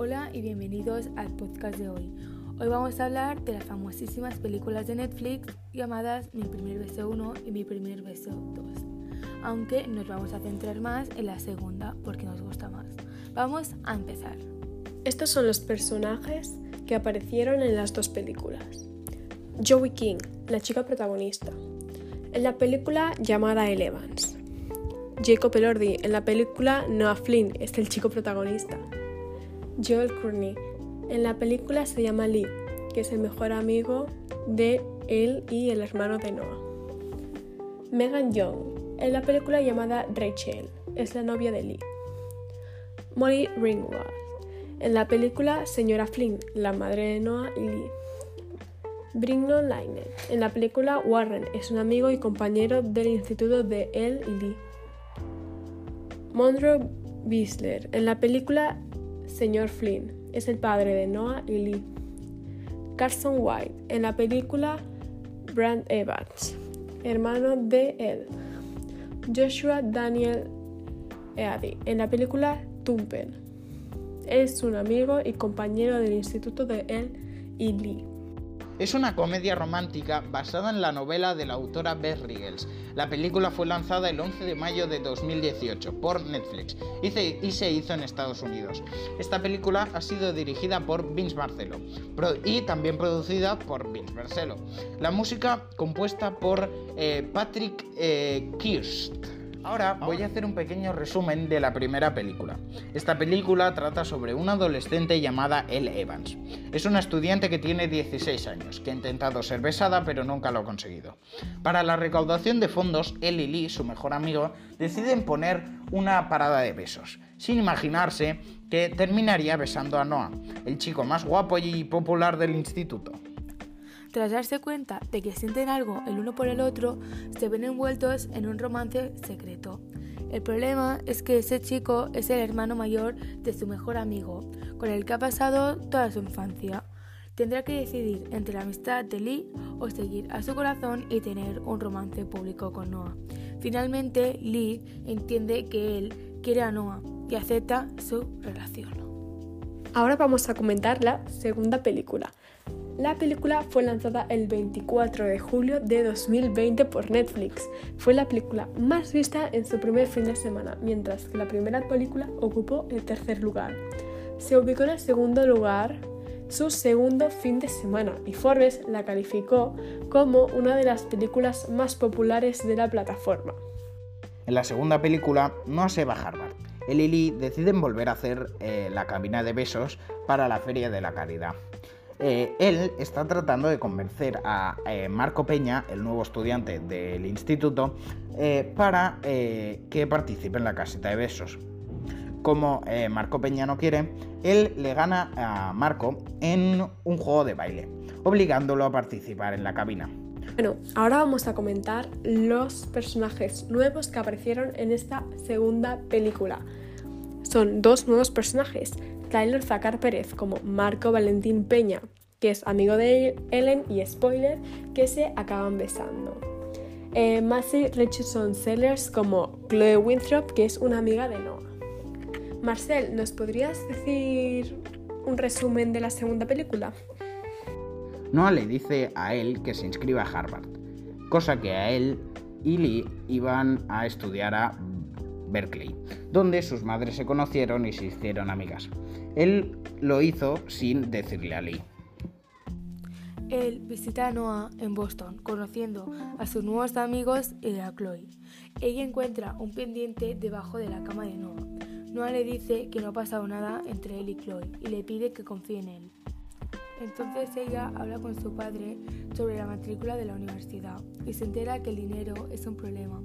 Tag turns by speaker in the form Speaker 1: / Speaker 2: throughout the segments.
Speaker 1: Hola y bienvenidos al podcast de hoy. Hoy vamos a hablar de las famosísimas películas de Netflix llamadas Mi primer beso 1 y Mi primer beso 2. Aunque nos vamos a centrar más en la segunda porque nos gusta más. Vamos a empezar.
Speaker 2: Estos son los personajes que aparecieron en las dos películas. Joey King, la chica protagonista. En la película llamada El Evans. Jacob Elordi, en la película Noah Flynn, es el chico protagonista. Joel Courtney, en la película se llama Lee, que es el mejor amigo de él y el hermano de Noah. Megan Young, en la película llamada Rachel, es la novia de Lee. Molly Ringwald, en la película Señora Flynn, la madre de Noah y Lee. Brignon Laine, en la película Warren, es un amigo y compañero del instituto de él y Lee. Monroe Bisler, en la película Señor Flynn, es el padre de Noah y Lee. Carson White, en la película Brand Evans, hermano de él. Joshua Daniel Eady, en la película Tumpen, es un amigo y compañero del instituto de él y Lee.
Speaker 3: Es una comedia romántica basada en la novela de la autora Beth Riggles. La película fue lanzada el 11 de mayo de 2018 por Netflix y se, hizo en Estados Unidos. Esta película ha sido dirigida por Vince Marcelo y también producida por Vince Marcelo. La música compuesta por eh, Patrick eh, Kirst. Ahora voy a hacer un pequeño resumen de la primera película. Esta película trata sobre una adolescente llamada Elle Evans. Es una estudiante que tiene 16 años, que ha intentado ser besada pero nunca lo ha conseguido. Para la recaudación de fondos, Elle y Lee, su mejor amigo, deciden poner una parada de besos, sin imaginarse que terminaría besando a Noah, el chico más guapo y popular del instituto.
Speaker 1: Tras darse cuenta de que sienten algo el uno por el otro, se ven envueltos en un romance secreto. El problema es que ese chico es el hermano mayor de su mejor amigo, con el que ha pasado toda su infancia. Tendrá que decidir entre la amistad de Lee o seguir a su corazón y tener un romance público con Noah. Finalmente, Lee entiende que él quiere a Noah y acepta su relación.
Speaker 2: Ahora vamos a comentar la segunda película, la película fue lanzada el 24 de julio de 2020 por Netflix. Fue la película más vista en su primer fin de semana, mientras que la primera película ocupó el tercer lugar. Se ubicó en el segundo lugar su segundo fin de semana y Forbes la calificó como una de las películas más populares de la plataforma.
Speaker 3: En la segunda película, no se va a Harvard. El y Lily deciden volver a hacer eh, la cabina de besos para la Feria de la Caridad. Eh, él está tratando de convencer a eh, Marco Peña, el nuevo estudiante del instituto, eh, para que participe en la caseta de besos. Como Marco Peña no quiere, él le gana a Marco en un juego de baile, obligándolo a participar en la cabina.
Speaker 2: Bueno, ahora vamos a comentar los personajes nuevos que aparecieron en esta segunda película. Son dos nuevos personajes, Tyler Zacar Pérez como Marco Valentín Peña, que es amigo de Ellen y spoiler, que se acaban besando. Eh, Richardson Sellers como Chloe Winthrop, que es una amiga de Noah. Marcel, ¿nos podrías decir un resumen de la segunda película?
Speaker 3: Noah le dice a él que se inscriba a Harvard, cosa que a él y Lee iban a estudiar a Berkeley, donde sus madres se conocieron y se hicieron amigas. Él lo hizo sin decirle a Lee.
Speaker 1: Él visita a Noah en Boston, conociendo a sus nuevos amigos y a Chloe. Ella encuentra un pendiente debajo de la cama de Noah. Noah le dice que no ha pasado nada entre él y Chloe y le pide que confíe en él. Entonces ella habla con su padre sobre la matrícula de la universidad y se entera que el dinero es un problema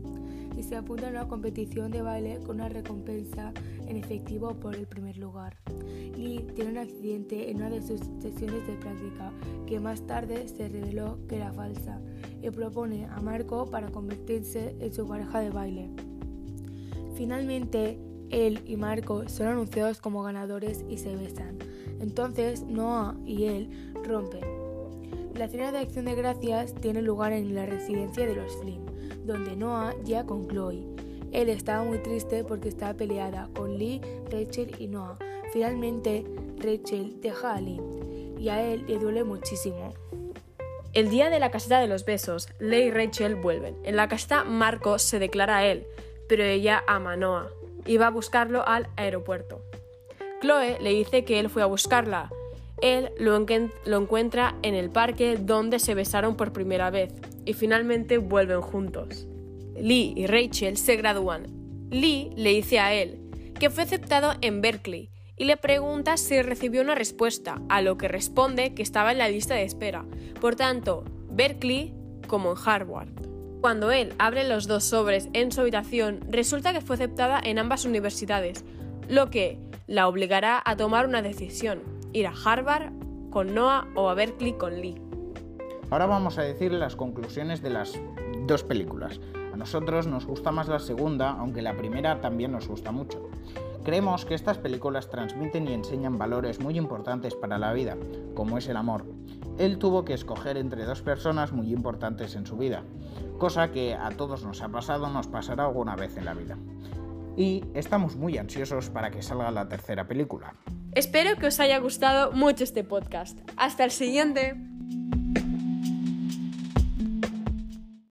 Speaker 1: y se apunta a una competición de baile con una recompensa en efectivo por el primer lugar. Lee tiene un accidente en una de sus sesiones de práctica que más tarde se reveló que era falsa y propone a Marco para convertirse en su pareja de baile. Finalmente, él y Marco son anunciados como ganadores y se besan. Entonces Noah y él rompen. La cena de acción de gracias tiene lugar en la residencia de los Flynn donde Noah ya con Chloe. Él estaba muy triste porque estaba peleada con Lee, Rachel y Noah. Finalmente, Rachel deja a Lee y a él le duele muchísimo.
Speaker 4: El día de la caseta de los besos, Lee y Rachel vuelven. En la caseta, Marco se declara a él, pero ella ama a Noah y va a buscarlo al aeropuerto. Chloe le dice que él fue a buscarla. Él lo, lo encuentra en el parque donde se besaron por primera vez y finalmente vuelven juntos. Lee y Rachel se gradúan. Lee le dice a él que fue aceptado en Berkeley y le pregunta si recibió una respuesta, a lo que responde que estaba en la lista de espera. Por tanto, Berkeley como en Harvard. Cuando él abre los dos sobres en su habitación, resulta que fue aceptada en ambas universidades, lo que la obligará a tomar una decisión, ir a Harvard con Noah o a Berkeley con Lee.
Speaker 3: Ahora vamos a decir las conclusiones de las dos películas. A nosotros nos gusta más la segunda, aunque la primera también nos gusta mucho. Creemos que estas películas transmiten y enseñan valores muy importantes para la vida, como es el amor. Él tuvo que escoger entre dos personas muy importantes en su vida, cosa que a todos nos ha pasado, nos pasará alguna vez en la vida. Y estamos muy ansiosos para que salga la tercera película.
Speaker 4: Espero que os haya gustado mucho este podcast. Hasta el siguiente.